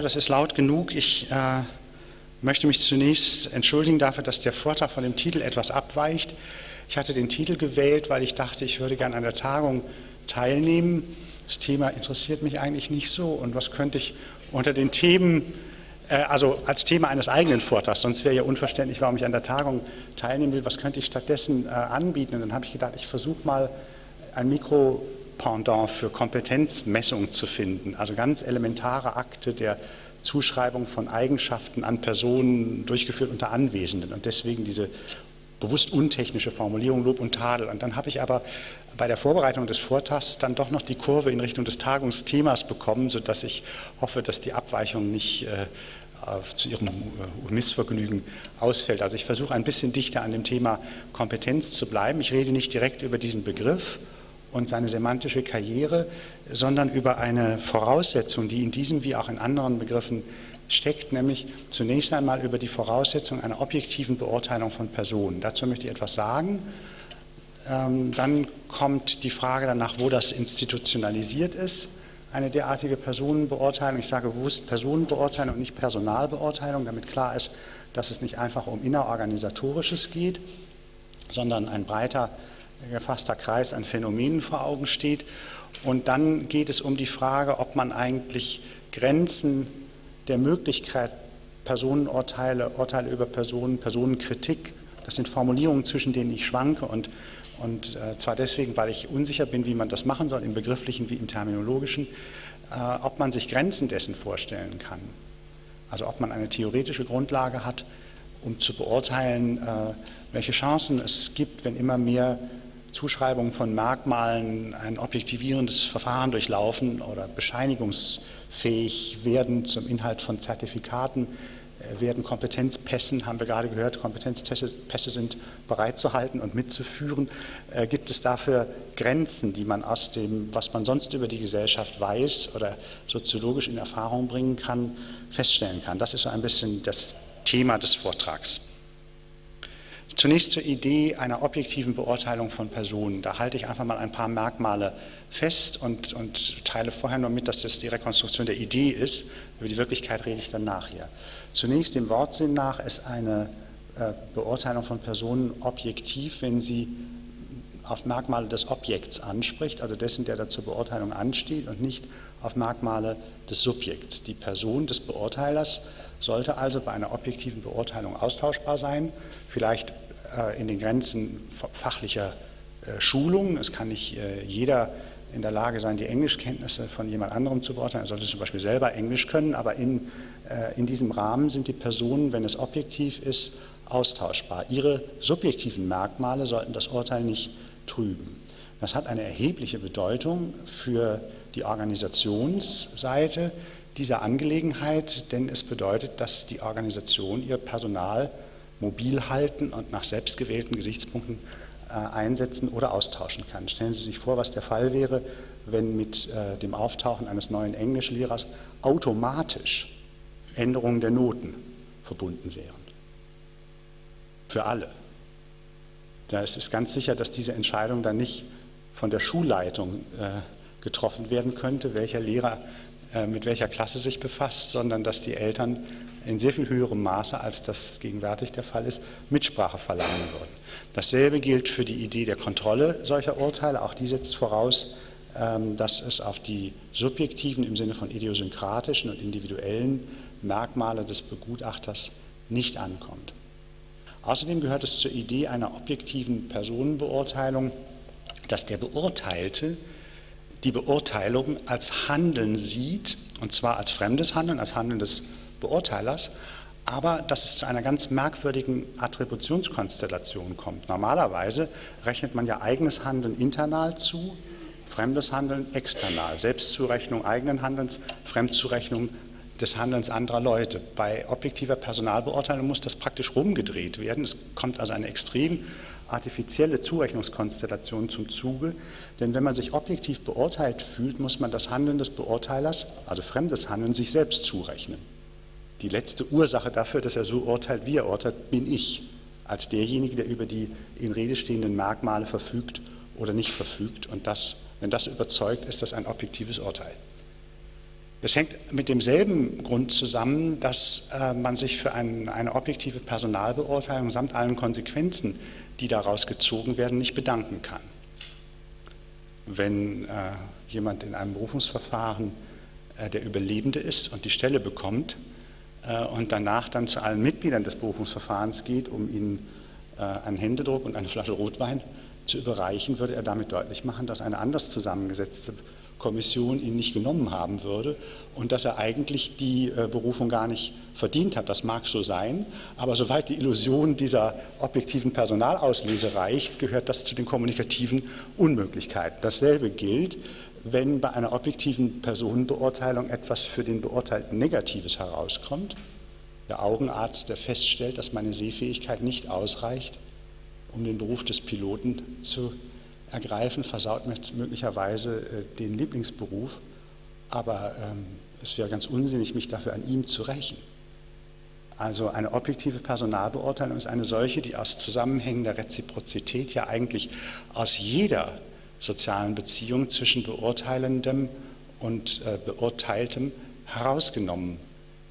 Das ist laut genug. Ich äh, möchte mich zunächst entschuldigen dafür, dass der Vortrag von dem Titel etwas abweicht. Ich hatte den Titel gewählt, weil ich dachte, ich würde gerne an der Tagung teilnehmen. Das Thema interessiert mich eigentlich nicht so. Und was könnte ich unter den Themen, äh, also als Thema eines eigenen Vortrags, sonst wäre ja unverständlich, warum ich an der Tagung teilnehmen will, was könnte ich stattdessen äh, anbieten? Und dann habe ich gedacht, ich versuche mal ein Mikro Pendant für Kompetenzmessung zu finden, also ganz elementare Akte der Zuschreibung von Eigenschaften an Personen durchgeführt unter Anwesenden und deswegen diese bewusst untechnische Formulierung Lob und Tadel. Und dann habe ich aber bei der Vorbereitung des Vortrags dann doch noch die Kurve in Richtung des Tagungsthemas bekommen, sodass ich hoffe, dass die Abweichung nicht äh, zu Ihrem äh, Missvergnügen ausfällt. Also ich versuche ein bisschen dichter an dem Thema Kompetenz zu bleiben. Ich rede nicht direkt über diesen Begriff und seine semantische Karriere, sondern über eine Voraussetzung, die in diesem wie auch in anderen Begriffen steckt, nämlich zunächst einmal über die Voraussetzung einer objektiven Beurteilung von Personen. Dazu möchte ich etwas sagen. Ähm, dann kommt die Frage danach, wo das institutionalisiert ist, eine derartige Personenbeurteilung. Ich sage bewusst Personenbeurteilung und nicht Personalbeurteilung, damit klar ist, dass es nicht einfach um innerorganisatorisches geht, sondern ein breiter gefasster Kreis an Phänomenen vor Augen steht. Und dann geht es um die Frage, ob man eigentlich Grenzen der Möglichkeit, Personenurteile, Urteile über Personen, Personenkritik, das sind Formulierungen, zwischen denen ich schwanke und, und äh, zwar deswegen, weil ich unsicher bin, wie man das machen soll, im begrifflichen wie im terminologischen, äh, ob man sich Grenzen dessen vorstellen kann. Also ob man eine theoretische Grundlage hat, um zu beurteilen, äh, welche Chancen es gibt, wenn immer mehr Zuschreibung von Merkmalen ein objektivierendes Verfahren durchlaufen oder bescheinigungsfähig werden zum Inhalt von Zertifikaten, äh, werden Kompetenzpässen, haben wir gerade gehört, Kompetenzpässe sind bereitzuhalten und mitzuführen. Äh, gibt es dafür Grenzen, die man aus dem, was man sonst über die Gesellschaft weiß oder soziologisch in Erfahrung bringen kann, feststellen kann? Das ist so ein bisschen das Thema des Vortrags. Zunächst zur Idee einer objektiven Beurteilung von Personen. Da halte ich einfach mal ein paar Merkmale fest und, und, teile vorher nur mit, dass das die Rekonstruktion der Idee ist. Über die Wirklichkeit rede ich dann nachher. Zunächst dem Wortsinn nach ist eine äh, Beurteilung von Personen objektiv, wenn sie auf Merkmale des Objekts anspricht, also dessen, der da zur Beurteilung ansteht und nicht auf Merkmale des Subjekts. Die Person des Beurteilers sollte also bei einer objektiven Beurteilung austauschbar sein, vielleicht in den Grenzen fachlicher äh, Schulung. Es kann nicht äh, jeder in der Lage sein, die Englischkenntnisse von jemand anderem zu beurteilen. Er sollte zum Beispiel selber Englisch können, aber in, in diesem Rahmen sind die Personen, wenn es objektiv ist, austauschbar. Ihre subjektiven Merkmale sollten das Urteil nicht trüben. Das hat eine erhebliche Bedeutung für die Organisationsseite dieser Angelegenheit, denn es bedeutet, dass die Organisation ihr Personal mobil halten und nach selbstgewählten Gesichtspunkten äh, einsetzen oder austauschen kann. Stellen Sie sich vor, was der Fall wäre, wenn mit äh, dem Auftauchen eines neuen Englischlehrers automatisch Änderungen der Noten verbunden wären. Für alle. Da ist es ganz sicher, dass diese Entscheidung dann nicht von der Schulleitung äh, getroffen werden könnte, welcher Lehrer mit welcher Klasse sich befasst, sondern dass die Eltern in sehr viel höherem Maße, als das gegenwärtig der Fall ist, Mitsprache verlangen würden. Dasselbe gilt für die Idee der Kontrolle solcher Urteile. Auch die setzt voraus, ähm, dass es auf die subjektiven im Sinne von idiosynkratischen und individuellen Merkmale des Begutachters nicht ankommt. Außerdem gehört es zur Idee einer objektiven Personenbeurteilung, dass der Beurteilte die Beurteilung als Handeln sieht, und zwar als fremdes Handeln, als Handeln des Beurteilers, aber dass es zu einer ganz merkwürdigen Attributionskonstellation kommt. Normalerweise rechnet man ja eigenes Handeln internal zu, fremdes Handeln external, Selbstzurechnung eigenen Handelns, Fremdzurechnung des Handelns anderer Leute. Bei objektiver Personalbeurteilung muss das praktisch rumgedreht werden. Es kommt also eine extrem artifizielle Zurechnungskonstellation zum Zuge, denn wenn man sich objektiv beurteilt fühlt, muss man das Handeln des Beurteilers, also fremdes Handeln, sich selbst zurechnen. Die letzte Ursache dafür, dass er so urteilt, wie er urteilt, bin ich, als derjenige, der über die in Rede stehenden Merkmale verfügt oder nicht verfügt. Und das, wenn das überzeugt, ist das ein objektives Urteil. Es hängt mit demselben Grund zusammen, dass äh, man sich für ein, eine objektive Personalbeurteilung samt allen Konsequenzen, die daraus gezogen werden, nicht bedanken kann. Wenn äh, jemand in einem Berufungsverfahren äh, der Überlebende ist und die Stelle bekommt und danach dann zu allen Mitgliedern des Berufungsverfahrens geht, um ihnen äh, einen Händedruck und eine Flasche Rotwein zu überreichen, würde er damit deutlich machen, dass eine anders zusammengesetzte Kommission ihn nicht genommen haben würde und dass er eigentlich die äh, Berufung gar nicht verdient hat. Das mag so sein, aber soweit die Illusion dieser objektiven Personalauslese reicht, gehört das zu den kommunikativen Unmöglichkeiten. Dasselbe gilt, wenn bei einer objektiven Personenbeurteilung etwas für den Beurteilten Negatives herauskommt. Der Augenarzt, der feststellt, dass meine Sehfähigkeit nicht ausreicht, um den Beruf des Piloten zu ergreifen, versaut möglicherweise äh, den Lieblingsberuf, aber ähm, es wäre ganz unsinnig, mich dafür an ihm zu rächen. Also eine objektive Personalbeurteilung ist eine solche, die aus Zusammenhängen der Reziprozität ja eigentlich aus jeder sozialen Beziehung zwischen Beurteilendem und äh, Beurteiltem herausgenommen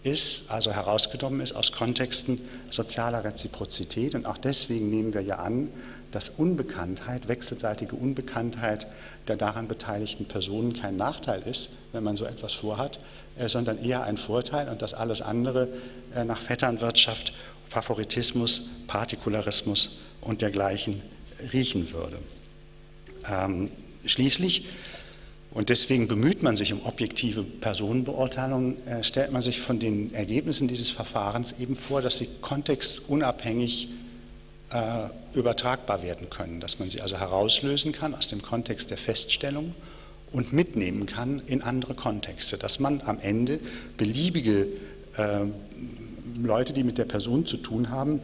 ist, also herausgenommen ist aus Kontexten sozialer Reziprozität. Und auch deswegen nehmen wir ja an, dass Unbekanntheit, wechselseitige Unbekanntheit der daran beteiligten Personen kein Nachteil ist, wenn man so etwas vorhat, äh, sondern eher ein Vorteil und dass alles andere äh, nach Vetternwirtschaft, Favoritismus, Partikularismus und dergleichen riechen würde. Ähm, schließlich und deswegen bemüht man sich um objektive Personenbeurteilung, äh, stellt man sich von den Ergebnissen dieses Verfahrens eben vor, dass sie kontextunabhängig äh, übertragbar werden können, dass man sie also herauslösen kann aus dem Kontext der Feststellung und mitnehmen kann in andere Kontexte, dass man am Ende beliebige äh, Leute, die mit der Person zu tun haben,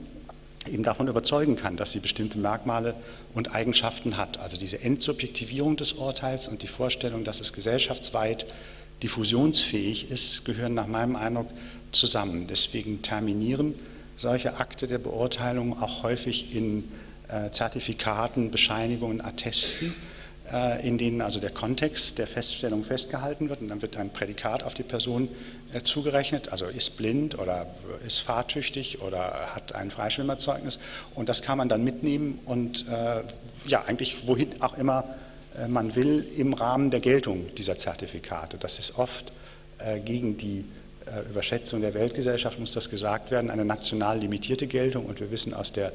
eben davon überzeugen kann, dass sie bestimmte Merkmale und Eigenschaften hat. Also diese Endsubjektivierung des Urteils und die Vorstellung, dass es gesellschaftsweit diffusionsfähig ist, gehören nach meinem Eindruck zusammen. Deswegen terminieren solche Akte der Beurteilung auch häufig in äh, Zertifikaten, Bescheinigungen, Attesten, in denen also der Kontext der Feststellung festgehalten wird und dann wird ein Prädikat auf die Person äh, zugerechnet, also ist blind oder ist fahrtüchtig oder hat ein Freischwimmerzeugnis und das kann man dann mitnehmen und ja, eigentlich wohin auch immer man will im Rahmen der Geltung dieser Zertifikate. Das ist oft gegen die äh, Überschätzung der Weltgesellschaft muss das gesagt werden, eine national limitierte Geltung. Und wir wissen aus der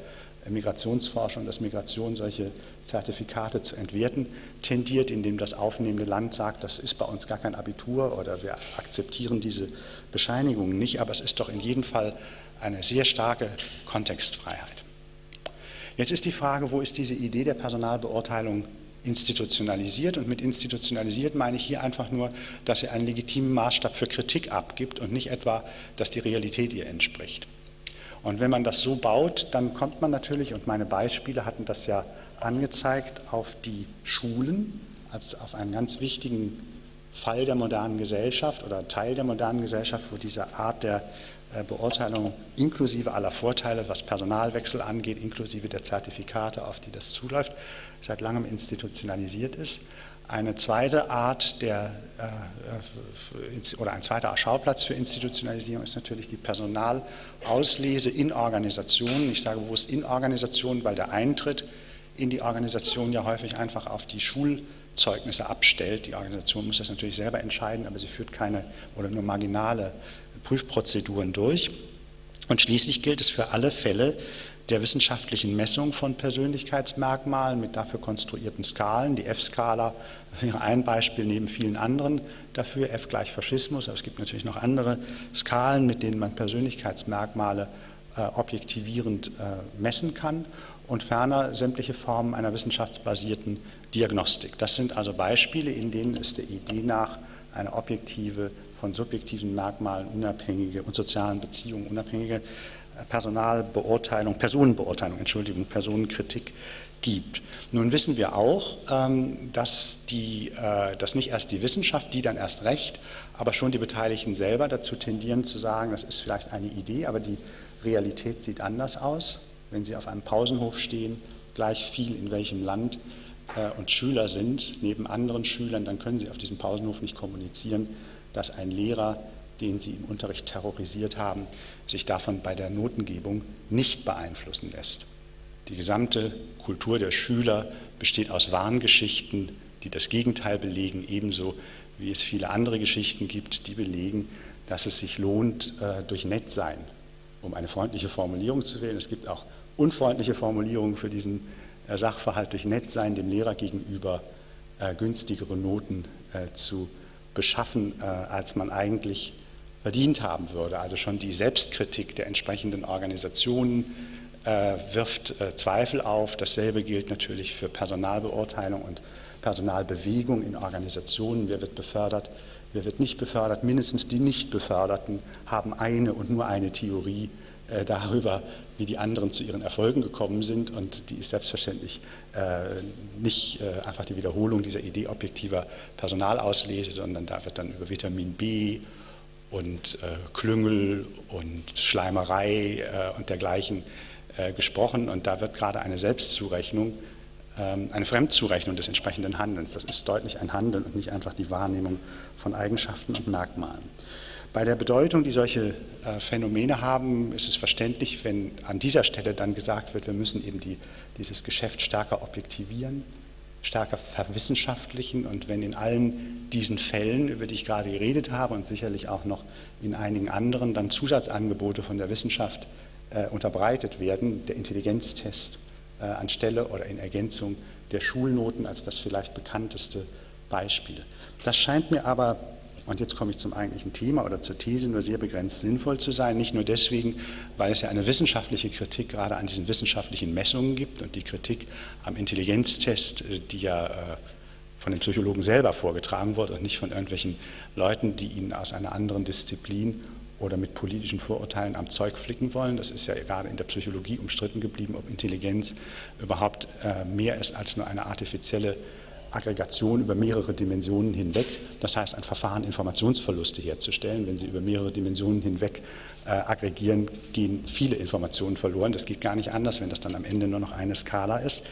Migrationsforschung, dass Migration solche Zertifikate zu entwerten tendiert, indem das aufnehmende Land sagt, das ist bei uns gar kein Abitur oder wir akzeptieren diese Bescheinigungen nicht. Aber es ist doch in jedem Fall eine sehr starke Kontextfreiheit. Jetzt ist die Frage, wo ist diese Idee der Personalbeurteilung institutionalisiert. Und mit institutionalisiert meine ich hier einfach nur, dass sie einen legitimen Maßstab für Kritik abgibt und nicht etwa, dass die Realität ihr entspricht. Und wenn man das so baut, dann kommt man natürlich, und meine Beispiele hatten das ja angezeigt, auf die Schulen als auf einen ganz wichtigen Fall der modernen Gesellschaft oder Teil der modernen Gesellschaft, wo diese Art der äh, Beurteilung inklusive aller Vorteile, was Personalwechsel angeht, inklusive der Zertifikate, auf die das zuläuft, seit langem institutionalisiert ist. Eine zweite Art der, äh, oder ein zweiter Schauplatz für Institutionalisierung ist natürlich die Personalauslese in Organisationen. Ich sage bewusst in Organisationen, weil der Eintritt in die Organisation ja häufig einfach auf die Schulzeugnisse abstellt. Die Organisation muss das natürlich selber entscheiden, aber sie führt keine oder nur marginale Prüfprozeduren durch. Und schließlich gilt es für alle Fälle der wissenschaftlichen Messung von Persönlichkeitsmerkmalen mit dafür konstruierten Skalen. Die F-Skala wäre ein Beispiel neben vielen anderen dafür, F gleich Faschismus, aber es gibt natürlich noch andere Skalen, mit denen man Persönlichkeitsmerkmale äh, objektivierend äh, messen kann und ferner sämtliche Formen einer wissenschaftsbasierten Diagnostik. Das sind also Beispiele, in denen es der Idee nach eine objektive, von subjektiven Merkmalen unabhängige und sozialen Beziehungen unabhängige Personalbeurteilung, Personenbeurteilung, Entschuldigung, Personenkritik gibt. Nun wissen wir auch, ähm, dass, die, äh, dass nicht erst die Wissenschaft, die dann erst recht, aber schon die Beteiligten selber dazu tendieren zu sagen, das ist vielleicht eine Idee, aber die Realität sieht anders aus. Wenn Sie auf einem Pausenhof stehen, gleich viel in welchem Land äh, und Schüler sind, neben anderen Schülern, dann können Sie auf diesem Pausenhof nicht kommunizieren dass ein Lehrer, den Sie im Unterricht terrorisiert haben, sich davon bei der Notengebung nicht beeinflussen lässt. Die gesamte Kultur der Schüler besteht aus Warngeschichten, die das Gegenteil belegen, ebenso wie es viele andere Geschichten gibt, die belegen, dass es sich lohnt, äh, durch Nettsein, um eine freundliche Formulierung zu wählen. Es gibt auch unfreundliche Formulierungen für diesen äh, Sachverhalt, durch Nettsein dem Lehrer gegenüber äh, günstigere Noten zu beschaffen, als man eigentlich verdient haben würde. Also schon die Selbstkritik der entsprechenden Organisationen wirft Zweifel auf. Dasselbe gilt natürlich für Personalbeurteilung und Personalbewegung in Organisationen, wer wird befördert, wer wird nicht befördert. Mindestens die Nicht-Beförderten haben eine und nur eine Theorie äh, darüber, wie die anderen zu ihren Erfolgen gekommen sind und die ist selbstverständlich äh, nicht äh, einfach die Wiederholung dieser Idee objektiver Personalauslese, sondern da wird dann über Vitamin B und äh, Klüngel und Schleimerei äh, und dergleichen äh, gesprochen und da wird gerade eine Selbstzurechnung ähm, eine Fremdzurechnung des entsprechenden Handelns. Das ist deutlich ein Handeln und nicht einfach die Wahrnehmung von Eigenschaften und Merkmalen. Bei der Bedeutung, die solche äh, Phänomene haben, ist es verständlich, wenn an dieser Stelle dann gesagt wird, wir müssen eben die, dieses Geschäft stärker objektivieren, stärker verwissenschaftlichen und wenn in allen diesen Fällen, über die ich gerade geredet habe und sicherlich auch noch in einigen anderen, dann Zusatzangebote von der Wissenschaft äh, unterbreitet werden, der Intelligenztest, äh, anstelle oder in Ergänzung der Schulnoten als das vielleicht bekannteste Beispiel. Das scheint mir aber, und jetzt komme ich zum eigentlichen Thema oder zur These, nur sehr begrenzt sinnvoll zu sein. Nicht nur deswegen, weil es ja eine wissenschaftliche Kritik gerade an diesen wissenschaftlichen Messungen gibt und die Kritik am Intelligenztest, äh, die ja äh, von den Psychologen selber vorgetragen wurde und nicht von irgendwelchen Leuten, die ihn aus einer anderen Disziplin oder mit politischen Vorurteilen am Zeug flicken wollen. Das ist ja gerade in der Psychologie umstritten geblieben, ob Intelligenz überhaupt äh, mehr ist als nur eine artifizielle Aggregation über mehrere Dimensionen hinweg. Das heißt, ein Verfahren, Informationsverluste herzustellen. Wenn Sie über mehrere Dimensionen hinweg äh, aggregieren, gehen viele Informationen verloren. Das geht gar nicht anders, wenn das dann am Ende nur noch eine Skala ist.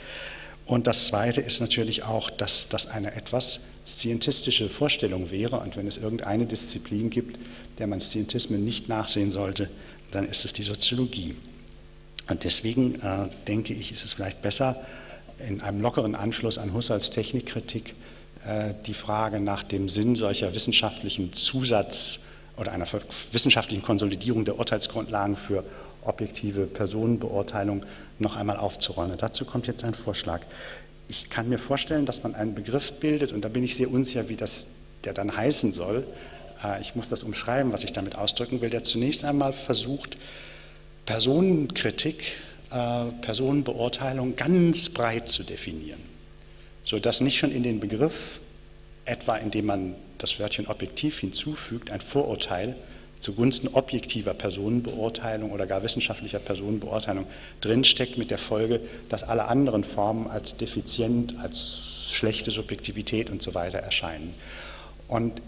Und das Zweite ist natürlich auch, dass das eine etwas scientistische Vorstellung wäre. Und wenn es irgendeine Disziplin gibt, der man Scientismen nicht nachsehen sollte, dann ist es die Soziologie. Und deswegen äh, denke ich, ist es vielleicht besser, in einem lockeren Anschluss an Husserls Technikkritik äh, die Frage nach dem Sinn solcher wissenschaftlichen Zusatz- oder einer wissenschaftlichen Konsolidierung der Urteilsgrundlagen für objektive Personenbeurteilung noch einmal aufzurollen. Dazu kommt jetzt ein Vorschlag. Ich kann mir vorstellen, dass man einen Begriff bildet, und da bin ich sehr unsicher, wie das der dann heißen soll. Äh, ich muss das umschreiben, was ich damit ausdrücken will, der zunächst einmal versucht, Personenkritik, Personenbeurteilung ganz breit zu definieren, sodass nicht schon in den Begriff, etwa indem man das Wörtchen objektiv hinzufügt, ein Vorurteil zugunsten objektiver Personenbeurteilung oder gar wissenschaftlicher Personenbeurteilung drinsteckt, mit der Folge, dass alle anderen Formen als defizient, als schlechte Subjektivität und so weiter erscheinen. Und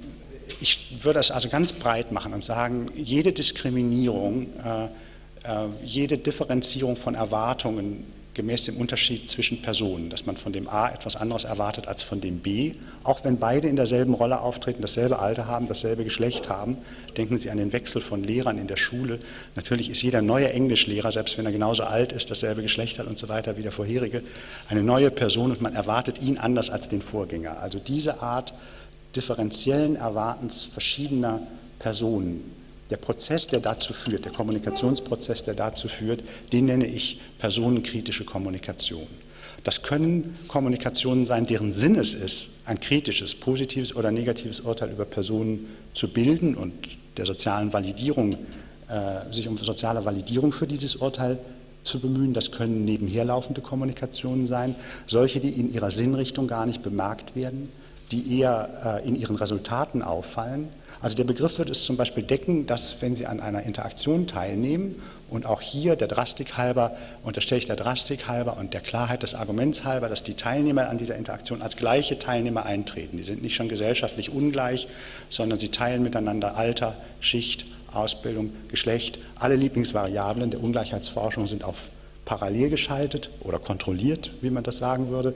ich würde es also ganz breit machen und sagen, jede Diskriminierung, äh, äh, jede Differenzierung von Erwartungen gemäß dem Unterschied zwischen Personen, dass man von dem A etwas anderes erwartet als von dem B, auch wenn beide in derselben Rolle auftreten, dasselbe Alter haben, dasselbe Geschlecht haben. Denken Sie an den Wechsel von Lehrern in der Schule. Natürlich ist jeder neue Englischlehrer, selbst wenn er genauso alt ist, dasselbe Geschlecht hat und so weiter wie der vorherige, eine neue Person und man erwartet ihn anders als den Vorgänger. Also diese Art differenziellen Erwartens verschiedener Personen der Prozess, der dazu führt, der Kommunikationsprozess, der dazu führt, den nenne ich personenkritische Kommunikation. Das können Kommunikationen sein, deren Sinn es ist, ein kritisches, positives oder negatives Urteil über Personen zu bilden und der sozialen Validierung, äh, sich um soziale Validierung für dieses Urteil zu bemühen. Das können nebenherlaufende Kommunikationen sein, solche, die in ihrer Sinnrichtung gar nicht bemerkt werden, die eher äh, in ihren Resultaten auffallen also der Begriff wird es zum Beispiel decken, dass wenn Sie an einer Interaktion teilnehmen und auch hier der Drastik halber, unterstelle ich der Drastik halber und der Klarheit des Arguments halber, dass die Teilnehmer an dieser Interaktion als gleiche Teilnehmer eintreten. Die sind nicht schon gesellschaftlich ungleich, sondern sie teilen miteinander Alter, Schicht, Ausbildung, Geschlecht. Alle Lieblingsvariablen der Ungleichheitsforschung sind auf parallel geschaltet oder kontrolliert, wie man das sagen würde.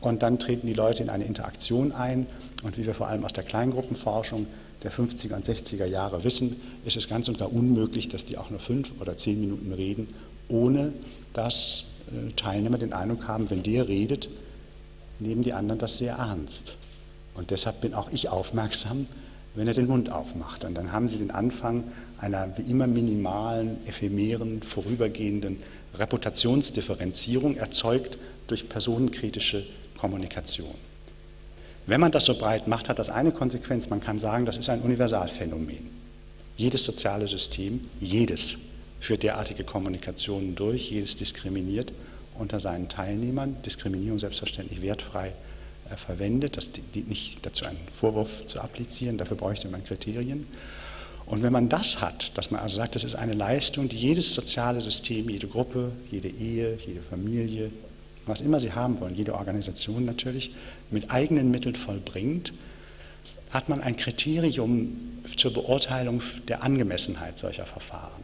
und dann treten die Leute in eine Interaktion ein. Und wie wir vor allem aus der Kleingruppenforschung der 50er und 60er Jahre wissen, ist es ganz und gar unmöglich, dass die auch nur fünf oder zehn Minuten reden, ohne dass äh, Teilnehmer den Eindruck haben, wenn der redet, nehmen die anderen das sehr ernst. Und deshalb bin auch ich aufmerksam, wenn er den Mund aufmacht. Und dann haben sie den Anfang einer wie immer minimalen, ephemeren, vorübergehenden Reputationsdifferenzierung erzeugt durch personenkritische Kommunikation. Wenn man das so breit macht, hat das eine Konsequenz, man kann sagen, das ist ein Universalphänomen. Jedes soziale System, jedes führt derartige Kommunikationen durch, jedes diskriminiert unter seinen Teilnehmern, Diskriminierung selbstverständlich wertfrei äh, verwendet, das dient nicht dazu, einen Vorwurf zu applizieren, dafür bräuchte man Kriterien. Und wenn man das hat, dass man also sagt, das ist eine Leistung, die jedes soziale System, jede Gruppe, jede Ehe, jede Familie, was immer sie haben wollen, jede Organisation natürlich, mit eigenen Mitteln vollbringt, hat man ein Kriterium zur Beurteilung der Angemessenheit solcher Verfahren.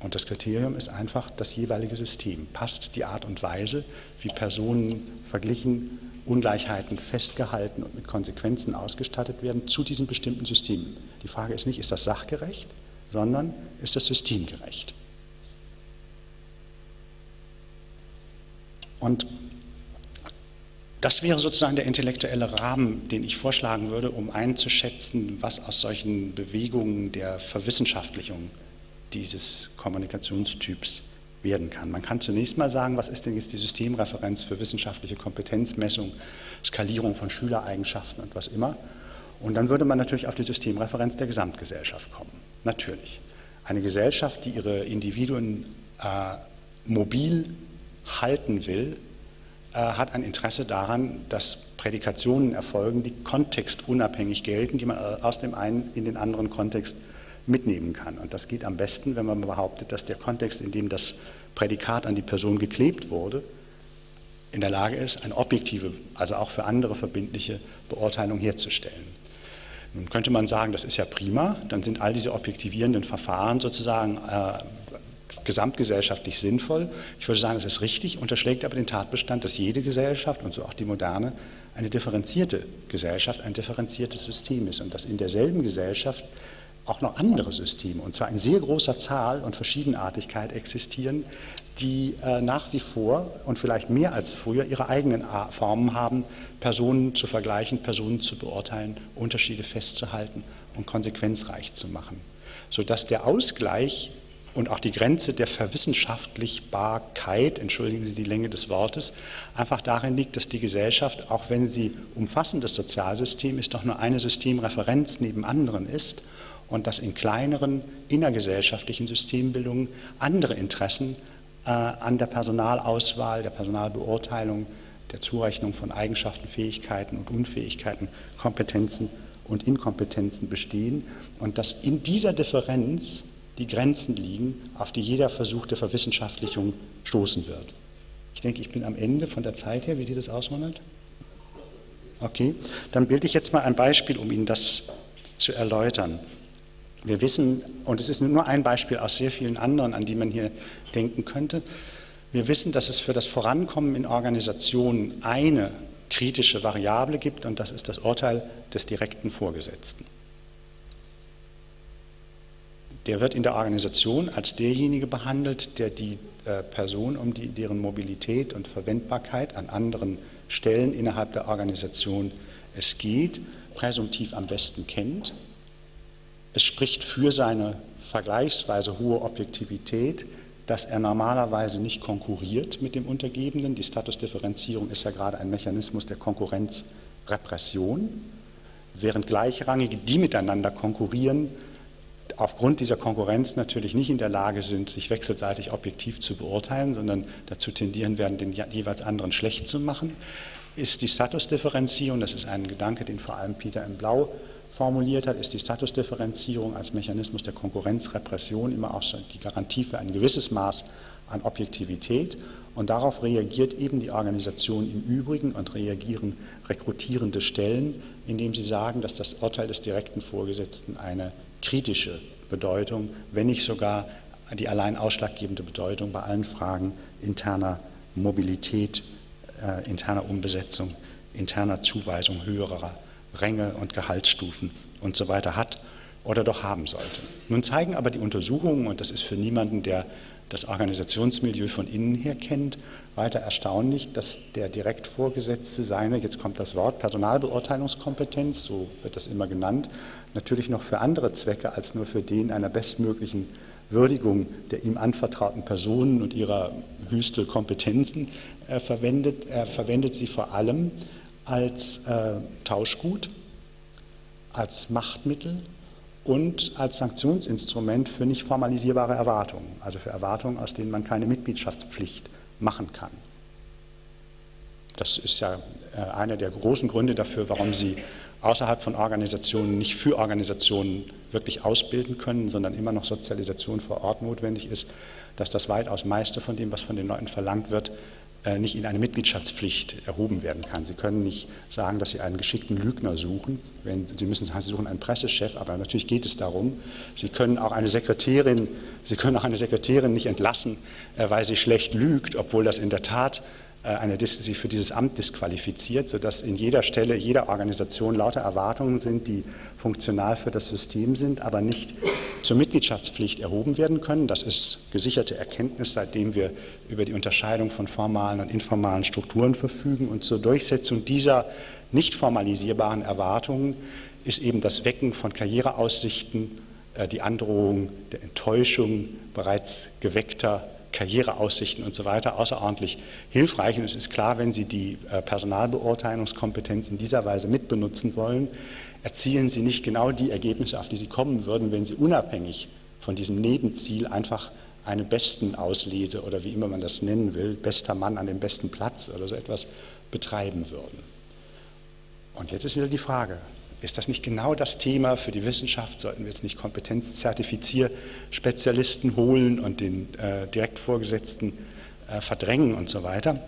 Und das Kriterium ist einfach das jeweilige System. Passt die Art und Weise, wie Personen verglichen, Ungleichheiten festgehalten und mit Konsequenzen ausgestattet werden, zu diesem bestimmten System. Die Frage ist nicht, ist das sachgerecht, sondern ist das systemgerecht. Und das wäre sozusagen der intellektuelle Rahmen, den ich vorschlagen würde, um einzuschätzen, was aus solchen Bewegungen der Verwissenschaftlichung dieses Kommunikationstyps werden kann. Man kann zunächst mal sagen, was ist denn jetzt die Systemreferenz für wissenschaftliche Kompetenzmessung, Skalierung von Schülereigenschaften und was immer. Und dann würde man natürlich auf die Systemreferenz der Gesamtgesellschaft kommen. Natürlich. Eine Gesellschaft, die ihre Individuen äh, mobil halten will, äh, hat ein Interesse daran, dass Prädikationen erfolgen, die kontextunabhängig gelten, die man äh, aus dem einen in den anderen Kontext mitnehmen kann. Und das geht am besten, wenn man behauptet, dass der Kontext, in dem das Prädikat an die Person geklebt wurde, in der Lage ist, eine objektive, also auch für andere verbindliche Beurteilung herzustellen. Nun könnte man sagen, das ist ja prima, dann sind all diese objektivierenden Verfahren sozusagen äh, gesamtgesellschaftlich sinnvoll. Ich würde sagen, das ist richtig, unterschlägt aber den Tatbestand, dass jede Gesellschaft und so auch die moderne eine differenzierte Gesellschaft, ein differenziertes System ist und dass in derselben Gesellschaft auch noch andere Systeme, und zwar in sehr großer Zahl und Verschiedenartigkeit existieren, die äh, nach wie vor und vielleicht mehr als früher ihre eigenen Formen haben, Personen zu vergleichen, Personen zu beurteilen, Unterschiede festzuhalten und konsequenzreich zu machen, sodass der Ausgleich und auch die Grenze der Verwissenschaftlichbarkeit, entschuldigen Sie die Länge des Wortes, einfach darin liegt, dass die Gesellschaft, auch wenn sie umfassendes Sozialsystem ist, doch nur eine Systemreferenz neben anderen ist und dass in kleineren innergesellschaftlichen Systembildungen andere Interessen äh, an der Personalauswahl, der Personalbeurteilung, der Zurechnung von Eigenschaften, Fähigkeiten und Unfähigkeiten, Kompetenzen und Inkompetenzen bestehen und dass in dieser Differenz die Grenzen liegen, auf die jeder Versuch der Verwissenschaftlichung stoßen wird. Ich denke, ich bin am Ende von der Zeit her. Wie sieht das aus, Ronald? Okay, dann bilde ich jetzt mal ein Beispiel, um Ihnen das zu erläutern. Wir wissen, und es ist nur ein Beispiel aus sehr vielen anderen, an die man hier denken könnte, wir wissen, dass es für das Vorankommen in Organisationen eine kritische Variable gibt und das ist das Urteil des direkten Vorgesetzten. Der wird in der Organisation als derjenige behandelt, der die äh, Person, um die, deren Mobilität und Verwendbarkeit an anderen Stellen innerhalb der Organisation es geht, präsumtiv am besten kennt es spricht für seine vergleichsweise hohe Objektivität, dass er normalerweise nicht konkurriert mit dem Untergebenen. Die Statusdifferenzierung ist ja gerade ein Mechanismus der Konkurrenzrepression, während Gleichrangige, die miteinander konkurrieren, aufgrund dieser Konkurrenz natürlich nicht in der Lage sind, sich wechselseitig objektiv zu beurteilen, sondern dazu tendieren werden, den jeweils anderen schlecht zu machen, ist die Statusdifferenzierung, das ist ein Gedanke, den vor allem Peter M. Blau formuliert hat, ist die Statusdifferenzierung als Mechanismus der Konkurrenzrepression immer auch die Garantie für ein gewisses Maß an Objektivität. Und darauf reagiert eben die Organisation im Übrigen und reagieren rekrutierende Stellen, indem sie sagen, dass das Urteil des direkten Vorgesetzten eine kritische Bedeutung, wenn nicht sogar die allein ausschlaggebende Bedeutung bei allen Fragen interner Mobilität äh, interner Umbesetzung, interner Zuweisung höherer Ränge und Gehaltsstufen und so weiter hat oder doch haben sollte. Nun zeigen aber die Untersuchungen, und das ist für niemanden, der das Organisationsmilieu von innen her kennt, weiter erstaunlich, dass der Direktvorgesetzte seine, jetzt kommt das Wort, Personalbeurteilungskompetenz, so wird das immer genannt, natürlich noch für andere Zwecke als nur für den einer bestmöglichen Würdigung der ihm anvertrauten Personen und ihrer Hüstelkompetenzen äh, verwendet. Er verwendet sie vor allem als äh, Tauschgut, als Machtmittel und als Sanktionsinstrument für nicht formalisierbare Erwartungen, also für Erwartungen, aus denen man keine Mitgliedschaftspflicht machen kann. Das ist ja äh, einer der großen Gründe dafür, warum Sie außerhalb von Organisationen nicht für Organisationen wirklich ausbilden können, sondern immer noch Sozialisation vor Ort notwendig ist, dass das weitaus meiste von dem, was von den Leuten verlangt wird, nicht in eine Mitgliedschaftspflicht erhoben werden kann. Sie können nicht sagen, dass Sie einen geschickten Lügner suchen. Wenn, Sie müssen sagen, Sie suchen einen Pressechef, aber natürlich geht es darum. Sie können auch eine Sekretärin, Sie können auch eine Sekretärin nicht entlassen, äh, weil sie schlecht lügt, obwohl das in der Tat äh, eine, sich für dieses Amt disqualifiziert, sodass in jeder Stelle, jeder Organisation lauter Erwartungen sind, die funktional für das System sind, aber nicht zur Mitgliedschaftspflicht erhoben werden können. Das ist gesicherte Erkenntnis, seitdem wir über die Unterscheidung von formalen und informalen Strukturen verfügen. Und zur Durchsetzung dieser nicht formalisierbaren Erwartungen ist eben das Wecken von Karriereaussichten, äh, die Androhung der Enttäuschung bereits geweckter Karriereaussichten und so weiter außerordentlich hilfreich. Und es ist klar, wenn Sie die äh, Personalbeurteilungskompetenz in dieser Weise mitbenutzen wollen, erzielen Sie nicht genau die Ergebnisse, auf die Sie kommen würden, wenn Sie unabhängig von diesem Nebenziel einfach eine besten Auslese oder wie immer man das nennen will, bester Mann an dem besten Platz oder so etwas betreiben würden. Und jetzt ist wieder die Frage, ist das nicht genau das Thema für die Wissenschaft? Sollten wir jetzt nicht Kompetenzzertifizierspezialisten holen und den äh, direkt äh, verdrängen und so weiter?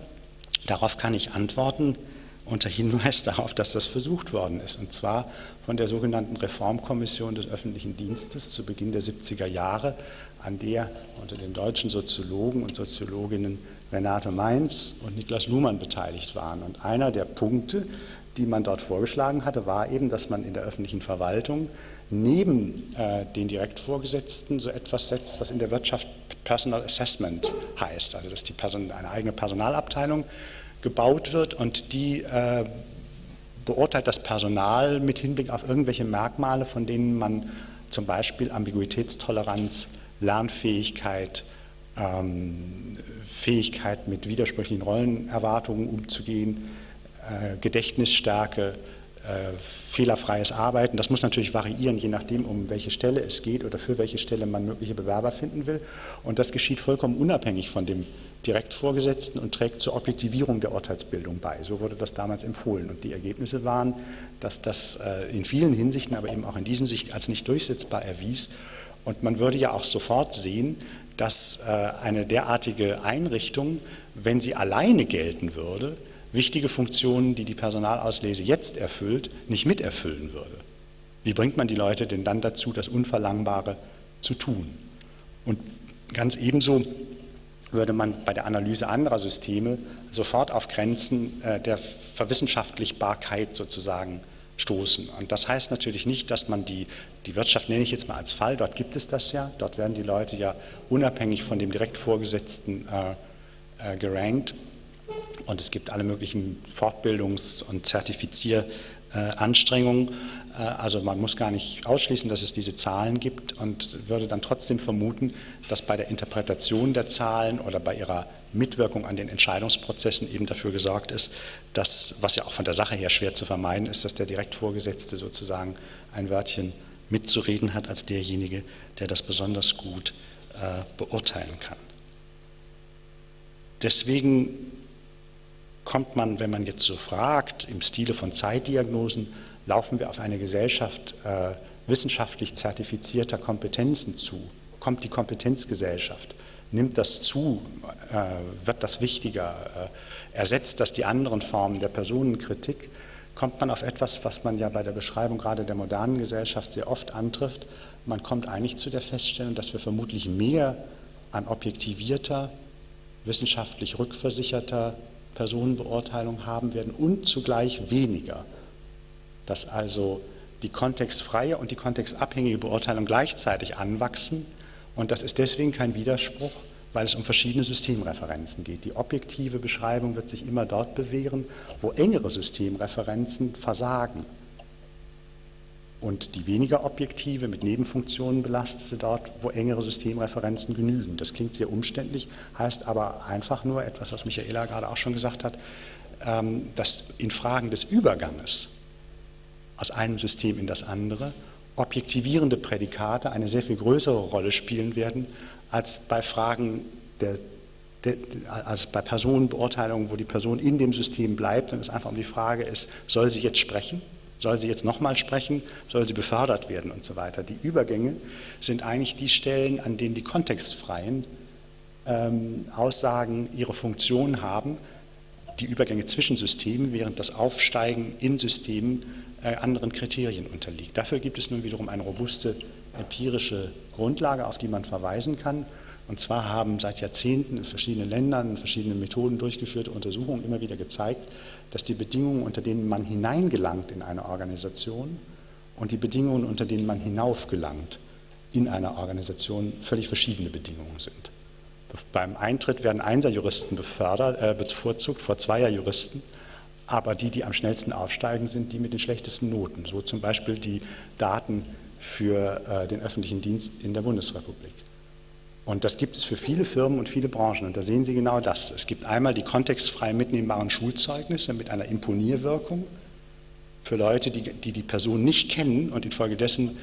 Darauf kann ich antworten unter Hinweis darauf, dass das versucht worden ist. Und zwar von der sogenannten Reformkommission des öffentlichen Dienstes zu Beginn der 70er Jahre, an der unter den deutschen Soziologen und Soziologinnen Renate Mainz und Niklas Luhmann beteiligt waren. Und einer der Punkte, die man dort vorgeschlagen hatte, war eben, dass man in der öffentlichen Verwaltung neben äh, den Direktvorgesetzten so etwas setzt, was in der Wirtschaft Personal Assessment heißt, also dass die Person, eine eigene Personalabteilung gebaut wird und die äh, beurteilt das Personal mit Hinblick auf irgendwelche Merkmale, von denen man zum Beispiel Ambiguitätstoleranz, Lernfähigkeit, ähm, Fähigkeit mit widersprüchlichen Rollenerwartungen umzugehen, äh, Gedächtnisstärke, äh, fehlerfreies Arbeiten. Das muss natürlich variieren, je nachdem, um welche Stelle es geht oder für welche Stelle man mögliche Bewerber finden will. Und das geschieht vollkommen unabhängig von dem Direktvorgesetzten und trägt zur Objektivierung der Urteilsbildung bei. So wurde das damals empfohlen. Und die Ergebnisse waren, dass das äh, in vielen Hinsichten, aber eben auch in diesem Sicht als nicht durchsetzbar erwies. Und man würde ja auch sofort sehen, dass eine derartige Einrichtung, wenn sie alleine gelten würde, wichtige Funktionen, die die Personalauslese jetzt erfüllt, nicht miterfüllen würde. Wie bringt man die Leute denn dann dazu, das Unverlangbare zu tun? Und ganz ebenso würde man bei der Analyse anderer Systeme sofort auf Grenzen äh, der Verwissenschaftlichbarkeit sozusagen stoßen. Und das heißt natürlich nicht, dass man die, die Wirtschaft nenne ich jetzt mal als Fall, dort gibt es das ja, dort werden die Leute ja unabhängig von dem direkt Vorgesetzten äh, äh, gerankt und es gibt alle möglichen Fortbildungs- und Zertifizieranstrengungen. Äh, also man muss gar nicht ausschließen, dass es diese Zahlen gibt und würde dann trotzdem vermuten, dass bei der Interpretation der Zahlen oder bei ihrer Mitwirkung an den Entscheidungsprozessen eben dafür gesorgt ist, dass, was ja auch von der Sache her schwer zu vermeiden ist, dass der Direktvorgesetzte sozusagen ein Wörtchen mitzureden hat als derjenige, der das besonders gut äh, beurteilen kann. Deswegen kommt man, wenn man jetzt so fragt, im Stile von Zeitdiagnosen, laufen wir auf eine Gesellschaft äh, wissenschaftlich zertifizierter Kompetenzen zu? Kommt die Kompetenzgesellschaft? Nimmt das zu? Äh, wird das wichtiger? Äh, ersetzt das die anderen Formen der Personenkritik? Kommt man auf etwas, was man ja bei der Beschreibung gerade der modernen Gesellschaft sehr oft antrifft? Man kommt eigentlich zu der Feststellung, dass wir vermutlich mehr an objektivierter, wissenschaftlich rückversicherter Personenbeurteilung haben werden und zugleich weniger. Dass also die kontextfreie und die kontextabhängige Beurteilung gleichzeitig anwachsen. Und das ist deswegen kein Widerspruch, weil es um verschiedene Systemreferenzen geht. Die objektive Beschreibung wird sich immer dort bewähren, wo engere Systemreferenzen versagen. Und die weniger objektive, mit Nebenfunktionen belastete dort, wo engere Systemreferenzen genügen. Das klingt sehr umständlich, heißt aber einfach nur etwas, was Michaela gerade auch schon gesagt hat, ähm, dass in Fragen des Überganges aus einem System in das andere objektivierende Prädikate eine sehr viel größere Rolle spielen werden als bei Fragen der, als bei Personenbeurteilungen, wo die Person in dem System bleibt und es einfach um die Frage ist, soll sie jetzt sprechen? Soll sie jetzt nochmal sprechen? Soll sie befördert werden und so weiter? Die Übergänge sind eigentlich die Stellen, an denen die kontextfreien ähm, Aussagen ihre Funktion haben. Die Übergänge zwischen Systemen, während das Aufsteigen in Systemen äh, anderen Kriterien unterliegt. Dafür gibt es nun wiederum eine robuste empirische Grundlage, auf die man verweisen kann. Und zwar haben seit Jahrzehnten in verschiedenen Ländern, in verschiedenen Methoden durchgeführte Untersuchungen immer wieder gezeigt, dass die Bedingungen, unter denen man hineingelangt in eine Organisation und die Bedingungen, unter denen man hinaufgelangt in eine Organisation, völlig verschiedene Bedingungen sind. Beim Eintritt werden Einserjuristen befördert, äh, bevorzugt vor Zweierjuristen, aber die, die am schnellsten aufsteigen, sind die mit den schlechtesten Noten. So zum Beispiel die Daten für äh, den öffentlichen Dienst in der Bundesrepublik. Und das gibt es für viele Firmen und viele Branchen. Und da sehen Sie genau das. Es gibt einmal die kontextfrei mitnehmbaren Schulzeugnisse mit einer Imponierwirkung für Leute, die, die die Person nicht kennen und infolgedessen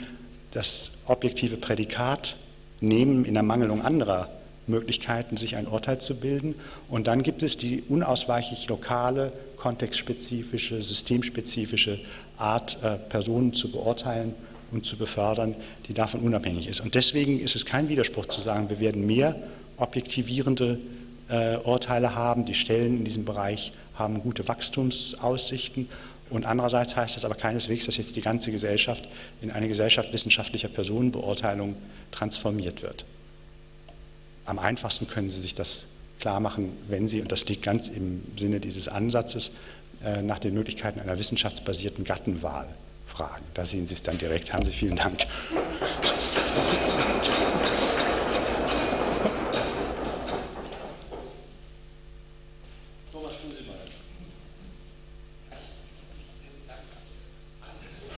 das objektive Prädikat nehmen in Ermangelung anderer Möglichkeiten, sich ein Urteil zu bilden. Und dann gibt es die unausweichlich lokale, kontextspezifische, systemspezifische Art, äh, Personen zu beurteilen und zu befördern, die davon unabhängig ist. Und deswegen ist es kein Widerspruch zu sagen, wir werden mehr objektivierende äh, Urteile haben, die Stellen in diesem Bereich haben gute Wachstumsaussichten. Und andererseits heißt das aber keineswegs, dass jetzt die ganze Gesellschaft in eine Gesellschaft wissenschaftlicher Personenbeurteilung transformiert wird. Am einfachsten können Sie sich das klar machen, wenn Sie, und das liegt ganz im Sinne dieses Ansatzes, äh, nach den Möglichkeiten einer wissenschaftsbasierten Gattenwahl fragen. Da sehen Sie es dann direkt. Haben Sie vielen Dank.